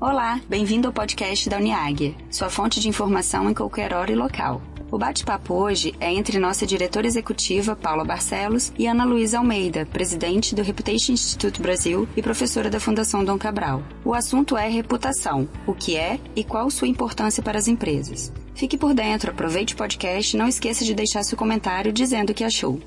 Olá, bem-vindo ao podcast da Uniáguia, sua fonte de informação em qualquer hora e local. O bate-papo hoje é entre nossa diretora executiva, Paula Barcelos, e Ana Luísa Almeida, presidente do Reputation Institute Brasil e professora da Fundação Dom Cabral. O assunto é reputação, o que é e qual sua importância para as empresas. Fique por dentro, aproveite o podcast e não esqueça de deixar seu comentário dizendo o que achou.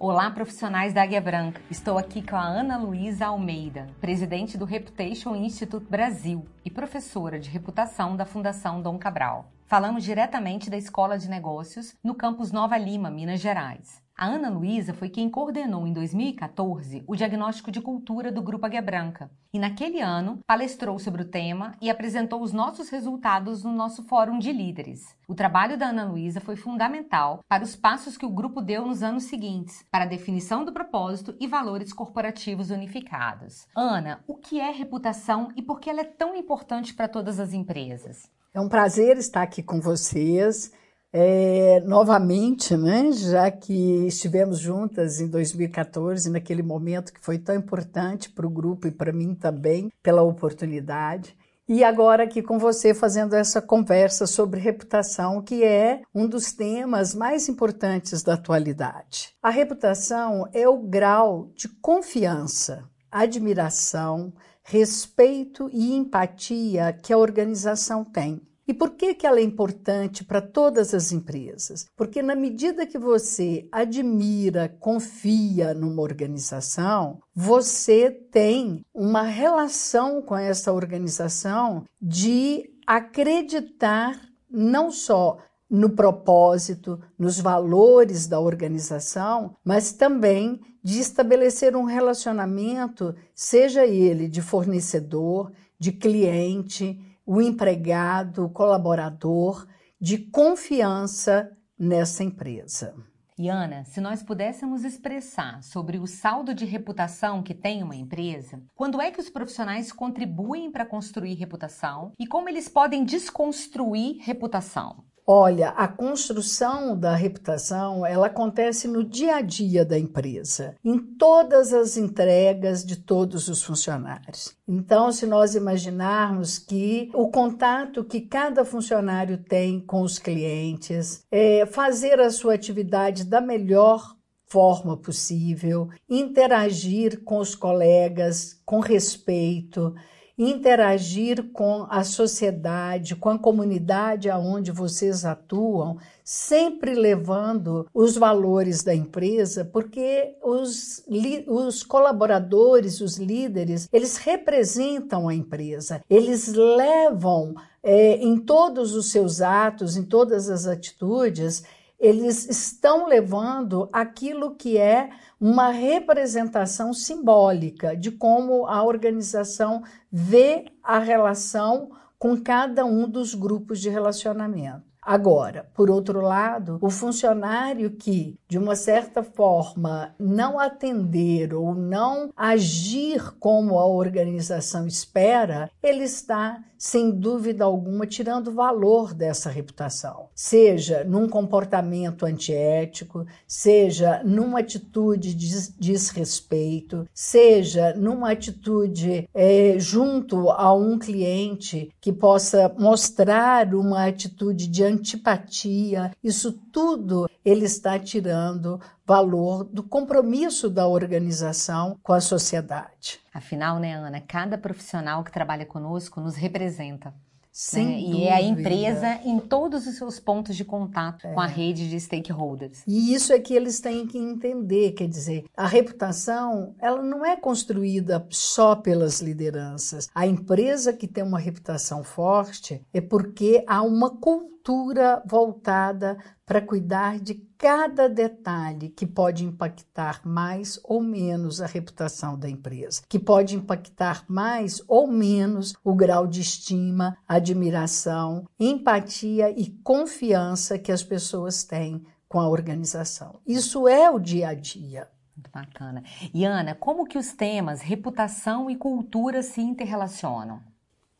Olá, profissionais da Águia Branca. Estou aqui com a Ana Luísa Almeida, presidente do Reputation Institute Brasil e professora de reputação da Fundação Dom Cabral. Falamos diretamente da Escola de Negócios no campus Nova Lima, Minas Gerais. A Ana Luísa foi quem coordenou em 2014 o diagnóstico de cultura do Grupo Águia Branca e naquele ano palestrou sobre o tema e apresentou os nossos resultados no nosso fórum de líderes. O trabalho da Ana Luísa foi fundamental para os passos que o grupo deu nos anos seguintes para a definição do propósito e valores corporativos unificados. Ana, o que é reputação e por que ela é tão importante para todas as empresas? É um prazer estar aqui com vocês é, novamente, né, já que estivemos juntas em 2014, naquele momento que foi tão importante para o grupo e para mim também, pela oportunidade. E agora aqui com você fazendo essa conversa sobre reputação, que é um dos temas mais importantes da atualidade. A reputação é o grau de confiança, admiração, respeito e empatia que a organização tem e por que, que ela é importante para todas as empresas? Porque na medida que você admira, confia numa organização, você tem uma relação com essa organização de acreditar não só no propósito, nos valores da organização, mas também de estabelecer um relacionamento, seja ele de fornecedor, de cliente, o empregado, o colaborador, de confiança nessa empresa. E Ana, se nós pudéssemos expressar sobre o saldo de reputação que tem uma empresa, quando é que os profissionais contribuem para construir reputação e como eles podem desconstruir reputação? Olha, a construção da reputação, ela acontece no dia a dia da empresa, em todas as entregas de todos os funcionários. Então, se nós imaginarmos que o contato que cada funcionário tem com os clientes, é fazer a sua atividade da melhor forma possível, interagir com os colegas com respeito, interagir com a sociedade, com a comunidade aonde vocês atuam, sempre levando os valores da empresa, porque os, os colaboradores, os líderes, eles representam a empresa, eles levam é, em todos os seus atos, em todas as atitudes, eles estão levando aquilo que é uma representação simbólica de como a organização vê a relação com cada um dos grupos de relacionamento. Agora, por outro lado, o funcionário que, de uma certa forma, não atender ou não agir como a organização espera, ele está, sem dúvida alguma, tirando valor dessa reputação. Seja num comportamento antiético, seja numa atitude de desrespeito, seja numa atitude é, junto a um cliente que possa mostrar uma atitude de antipatia, isso tudo ele está tirando valor do compromisso da organização com a sociedade. Afinal, né, Ana, cada profissional que trabalha conosco nos representa. Né? E é a empresa em todos os seus pontos de contato é. com a rede de stakeholders. E isso é que eles têm que entender, quer dizer, a reputação, ela não é construída só pelas lideranças. A empresa que tem uma reputação forte é porque há uma cultura voltada para cuidar de cada detalhe que pode impactar mais ou menos a reputação da empresa, que pode impactar mais ou menos o grau de estima, admiração, empatia e confiança que as pessoas têm com a organização. Isso é o dia a dia. Muito bacana. E Ana, como que os temas reputação e cultura se interrelacionam?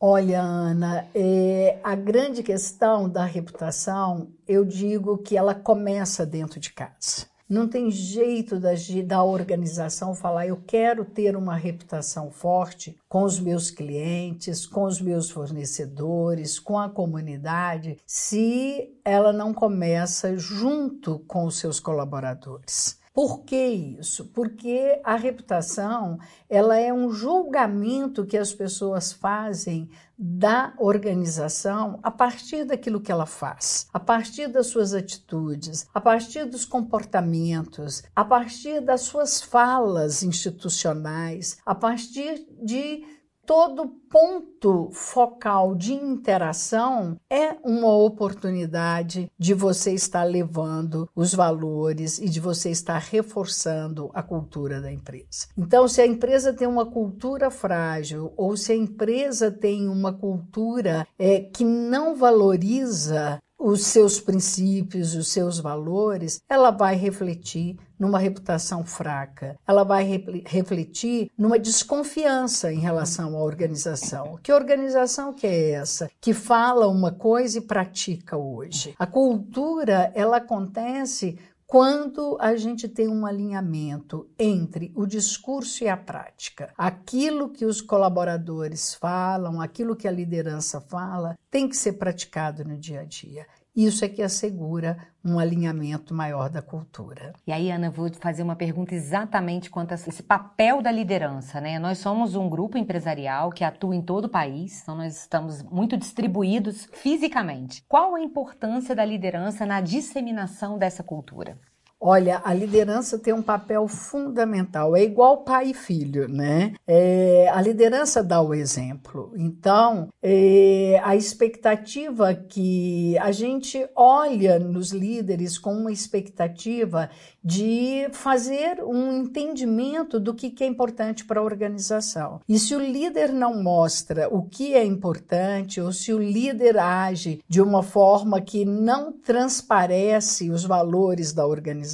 Olha, Ana, é, a grande questão da reputação, eu digo que ela começa dentro de casa. Não tem jeito da, da organização falar, eu quero ter uma reputação forte com os meus clientes, com os meus fornecedores, com a comunidade, se ela não começa junto com os seus colaboradores. Por que isso? Porque a reputação ela é um julgamento que as pessoas fazem da organização a partir daquilo que ela faz, a partir das suas atitudes, a partir dos comportamentos, a partir das suas falas institucionais, a partir de todo ponto focal de interação é uma oportunidade de você estar levando os valores e de você estar reforçando a cultura da empresa. Então, se a empresa tem uma cultura frágil ou se a empresa tem uma cultura é, que não valoriza os seus princípios, os seus valores, ela vai refletir numa reputação fraca. Ela vai refletir numa desconfiança em relação à organização. Que organização que é essa que fala uma coisa e pratica hoje? A cultura, ela acontece quando a gente tem um alinhamento entre o discurso e a prática. Aquilo que os colaboradores falam, aquilo que a liderança fala, tem que ser praticado no dia a dia. Isso é que assegura um alinhamento maior da cultura. E aí, Ana, vou fazer uma pergunta exatamente quanto a esse papel da liderança, né? Nós somos um grupo empresarial que atua em todo o país, então nós estamos muito distribuídos fisicamente. Qual a importância da liderança na disseminação dessa cultura? Olha, a liderança tem um papel fundamental, é igual pai e filho, né? É, a liderança dá o exemplo. Então, é, a expectativa que a gente olha nos líderes com uma expectativa de fazer um entendimento do que é importante para a organização. E se o líder não mostra o que é importante, ou se o líder age de uma forma que não transparece os valores da organização,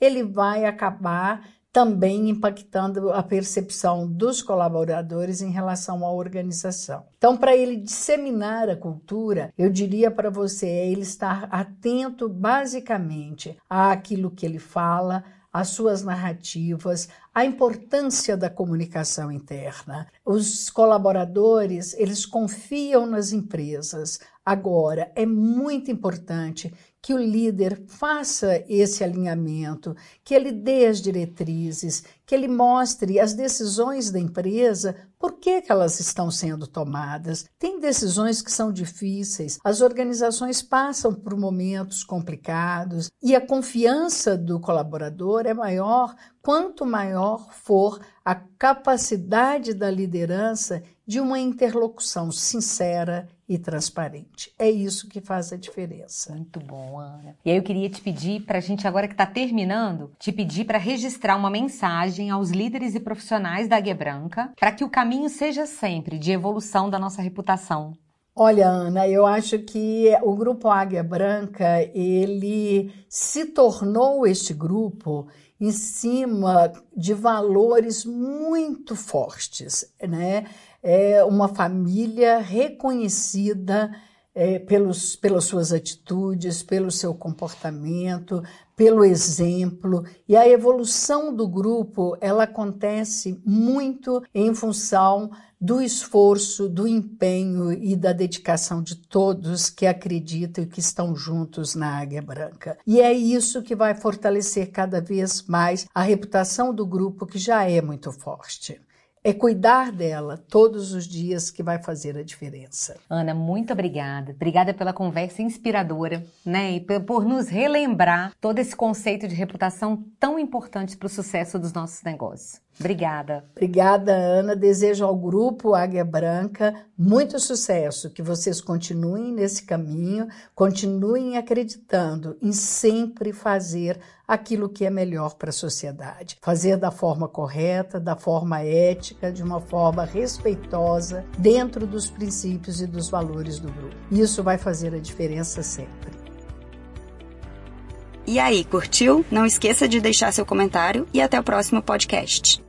ele vai acabar também impactando a percepção dos colaboradores em relação à organização. Então, para ele disseminar a cultura, eu diria para você é ele estar atento basicamente àquilo que ele fala, às suas narrativas, a importância da comunicação interna. Os colaboradores, eles confiam nas empresas. Agora, é muito importante que o líder faça esse alinhamento, que ele dê as diretrizes, que ele mostre as decisões da empresa, por que, que elas estão sendo tomadas. Tem decisões que são difíceis, as organizações passam por momentos complicados e a confiança do colaborador é maior quanto maior for a capacidade da liderança de uma interlocução sincera e transparente. É isso que faz a diferença. Muito bom, Ana. E aí eu queria te pedir, para a gente agora que está terminando, te pedir para registrar uma mensagem aos líderes e profissionais da Águia Branca, para que o caminho seja sempre de evolução da nossa reputação. Olha, Ana, eu acho que o grupo Águia Branca, ele se tornou este grupo em cima de valores muito fortes, né? É uma família reconhecida é, pelos, pelas suas atitudes, pelo seu comportamento, pelo exemplo. E a evolução do grupo ela acontece muito em função do esforço, do empenho e da dedicação de todos que acreditam e que estão juntos na Águia Branca. E é isso que vai fortalecer cada vez mais a reputação do grupo, que já é muito forte. É cuidar dela todos os dias que vai fazer a diferença. Ana, muito obrigada. Obrigada pela conversa inspiradora, né? E por nos relembrar todo esse conceito de reputação tão importante para o sucesso dos nossos negócios. Obrigada. Obrigada, Ana. Desejo ao grupo Águia Branca muito sucesso, que vocês continuem nesse caminho, continuem acreditando em sempre fazer aquilo que é melhor para a sociedade. Fazer da forma correta, da forma ética, de uma forma respeitosa, dentro dos princípios e dos valores do grupo. Isso vai fazer a diferença sempre. E aí, curtiu? Não esqueça de deixar seu comentário e até o próximo podcast.